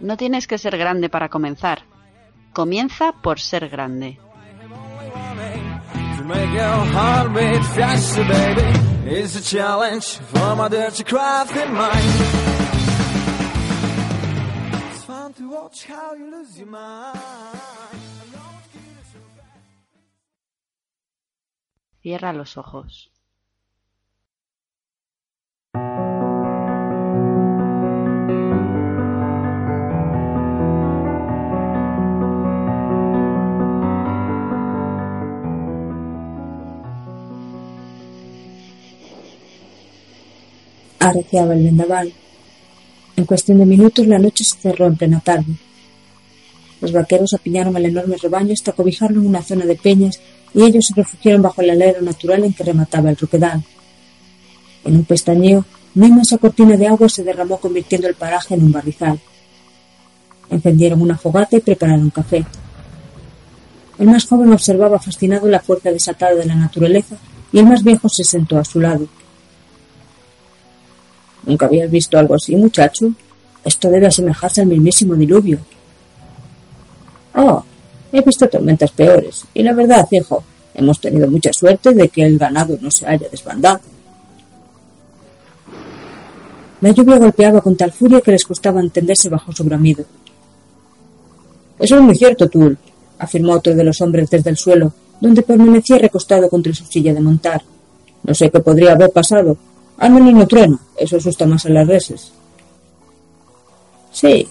No tienes que ser grande para comenzar. Comienza por ser grande. Only one aim arreciaba el vendaval. En cuestión de minutos la noche se cerró en plena tarde. Los vaqueros apiñaron el enorme rebaño hasta cobijarlo en una zona de peñas y ellos se refugiaron bajo el alero natural en que remataba el roquedal. En un pestañeo, una inmensa cortina de agua se derramó convirtiendo el paraje en un barrizal. Encendieron una fogata y prepararon café. El más joven observaba fascinado la fuerza desatada de la naturaleza y el más viejo se sentó a su lado. ¿Nunca habías visto algo así, muchacho? Esto debe asemejarse al mismísimo diluvio. Oh, he visto tormentas peores, y la verdad, hijo, hemos tenido mucha suerte de que el ganado no se haya desbandado. La lluvia golpeaba con tal furia que les costaba entenderse bajo su bramido. Eso es muy cierto, Tul, afirmó otro de los hombres desde el suelo, donde permanecía recostado contra su silla de montar. No sé qué podría haber pasado. Al menos no truena. Eso asusta más a las reses. Sí,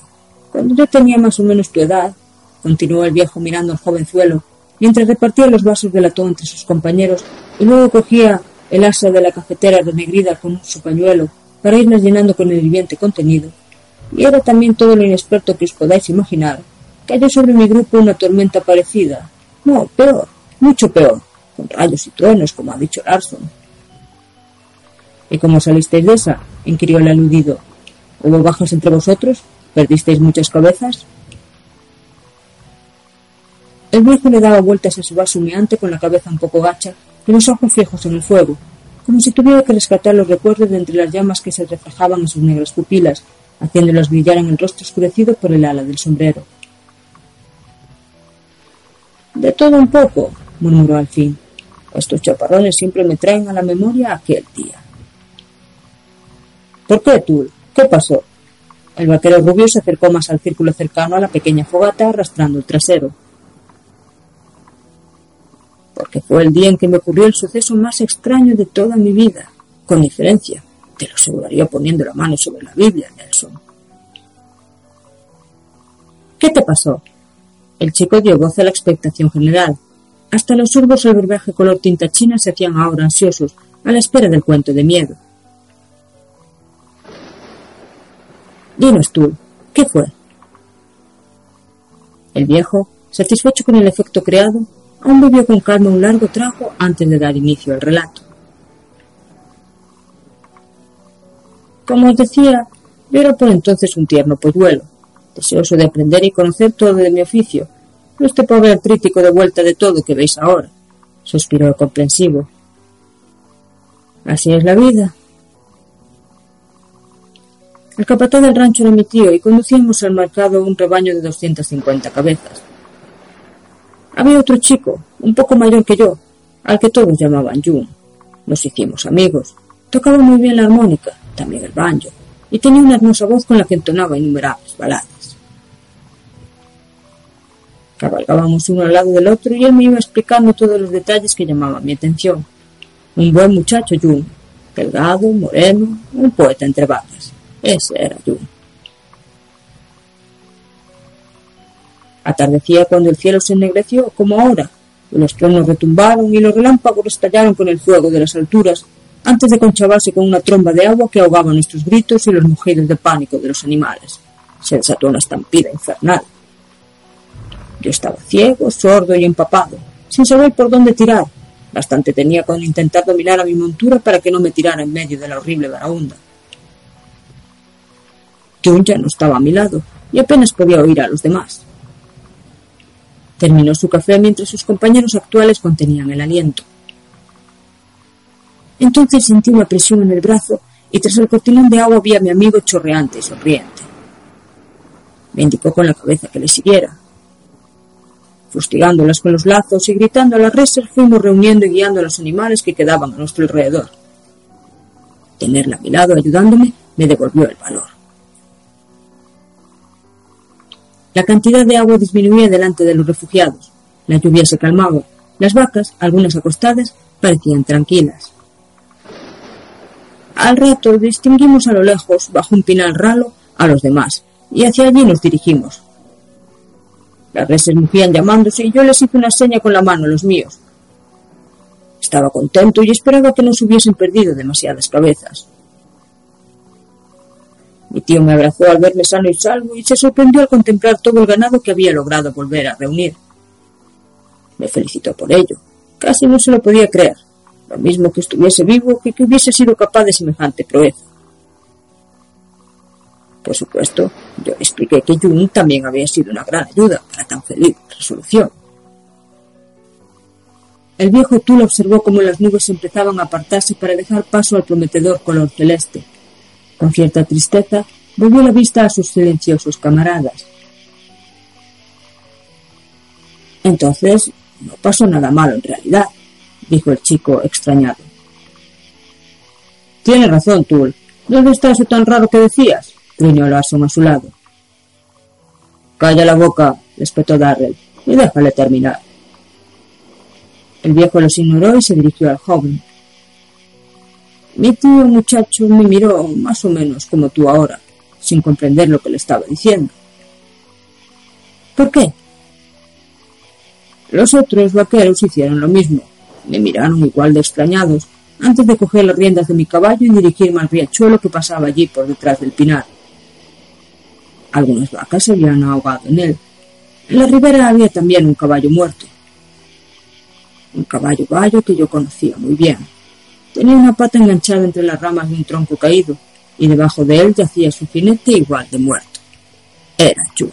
cuando yo tenía más o menos tu edad, continuó el viejo mirando al jovenzuelo, mientras repartía los vasos de latón entre sus compañeros y luego cogía el asa de la cafetera renegrida con su pañuelo para irlas llenando con el hirviente contenido. Y era también todo lo inexperto que os podáis imaginar. Cayó sobre mi grupo una tormenta parecida. No, peor, mucho peor, con rayos y truenos, como ha dicho Larson. ¿Y cómo salisteis de esa? inquirió el aludido. ¿Hubo bajas entre vosotros? ¿Perdisteis muchas cabezas? El viejo le daba vueltas a su vaso humeante con la cabeza un poco gacha y los ojos fijos en el fuego, como si tuviera que rescatar los recuerdos de entre las llamas que se reflejaban en sus negras pupilas, haciéndolas brillar en el rostro oscurecido por el ala del sombrero. De todo un poco, murmuró al fin. Estos chaparrones siempre me traen a la memoria aquel día. ¿Por qué, tú? ¿Qué pasó? El vaquero rubio se acercó más al círculo cercano a la pequeña fogata arrastrando el trasero. Porque fue el día en que me ocurrió el suceso más extraño de toda mi vida, con diferencia. Te lo aseguraría poniendo la mano sobre la Biblia, Nelson. ¿Qué te pasó? El chico dio voz a la expectación general. Hasta los surbos al verbaje color tinta china se hacían ahora ansiosos, a la espera del cuento de miedo. Dinos tú, ¿qué fue? El viejo, satisfecho con el efecto creado, aún bebió con calma un largo trago antes de dar inicio al relato. Como os decía, yo era por entonces un tierno polluelo, deseoso de aprender y conocer todo de mi oficio, no este pobre artrítico de vuelta de todo que veis ahora, suspiró el comprensivo. Así es la vida, el capataz del rancho era mi tío y conducíamos al mercado un rebaño de 250 cabezas. Había otro chico, un poco mayor que yo, al que todos llamaban Jun. Nos hicimos amigos. Tocaba muy bien la armónica, también el banjo, y tenía una hermosa voz con la que entonaba innumerables baladas. Cabalgábamos uno al lado del otro y él me iba explicando todos los detalles que llamaban mi atención. Un buen muchacho, Jun, delgado, moreno, un poeta entre vacas. Ese era Jun. Atardecía cuando el cielo se ennegreció, como ahora, los truenos retumbaron y los relámpagos estallaron con el fuego de las alturas, antes de conchavarse con una tromba de agua que ahogaba nuestros gritos y los mugidos de pánico de los animales. Se desató una estampida infernal. Yo estaba ciego, sordo y empapado, sin saber por dónde tirar. Bastante tenía con intentar dominar a mi montura para que no me tirara en medio de la horrible varaunda. Jun ya no estaba a mi lado y apenas podía oír a los demás. Terminó su café mientras sus compañeros actuales contenían el aliento. Entonces sentí una presión en el brazo y tras el cortinón de agua vi a mi amigo chorreante y sonriente. Me indicó con la cabeza que le siguiera. Fustigándolas con los lazos y gritando a las reses fuimos reuniendo y guiando a los animales que quedaban a nuestro alrededor. Tenerla a mi lado ayudándome me devolvió el valor. La cantidad de agua disminuía delante de los refugiados. La lluvia se calmaba. Las vacas, algunas acostadas, parecían tranquilas. Al rato distinguimos a lo lejos, bajo un pinal ralo, a los demás, y hacia allí nos dirigimos. Las reses mugían llamándose y yo les hice una seña con la mano a los míos. Estaba contento y esperaba que no se hubiesen perdido demasiadas cabezas. Mi tío me abrazó al verme sano y salvo y se sorprendió al contemplar todo el ganado que había logrado volver a reunir. Me felicitó por ello. Casi no se lo podía creer. Lo mismo que estuviese vivo que que hubiese sido capaz de semejante proeza. Por supuesto, yo le expliqué que Jun también había sido una gran ayuda para tan feliz resolución. El viejo Tul observó cómo las nubes empezaban a apartarse para dejar paso al prometedor color celeste. Con cierta tristeza, volvió la vista a sus silenciosos camaradas. Entonces, no pasó nada malo en realidad, dijo el chico extrañado. Tienes razón, Tul. ¿Dónde está eso tan raro que decías? gruñó Larson a su lado. Calla la boca, le espetó Darrell, y déjale terminar. El viejo los ignoró y se dirigió al joven. Mi tío muchacho me miró más o menos como tú ahora, sin comprender lo que le estaba diciendo. ¿Por qué? Los otros vaqueros hicieron lo mismo. Me miraron igual de extrañados antes de coger las riendas de mi caballo y dirigirme al riachuelo que pasaba allí por detrás del pinar. Algunas vacas se habían ahogado en él. En la ribera había también un caballo muerto. Un caballo bayo que yo conocía muy bien. Tenía una pata enganchada entre las ramas de un tronco caído, y debajo de él yacía su jinete igual de muerto. Era Chu.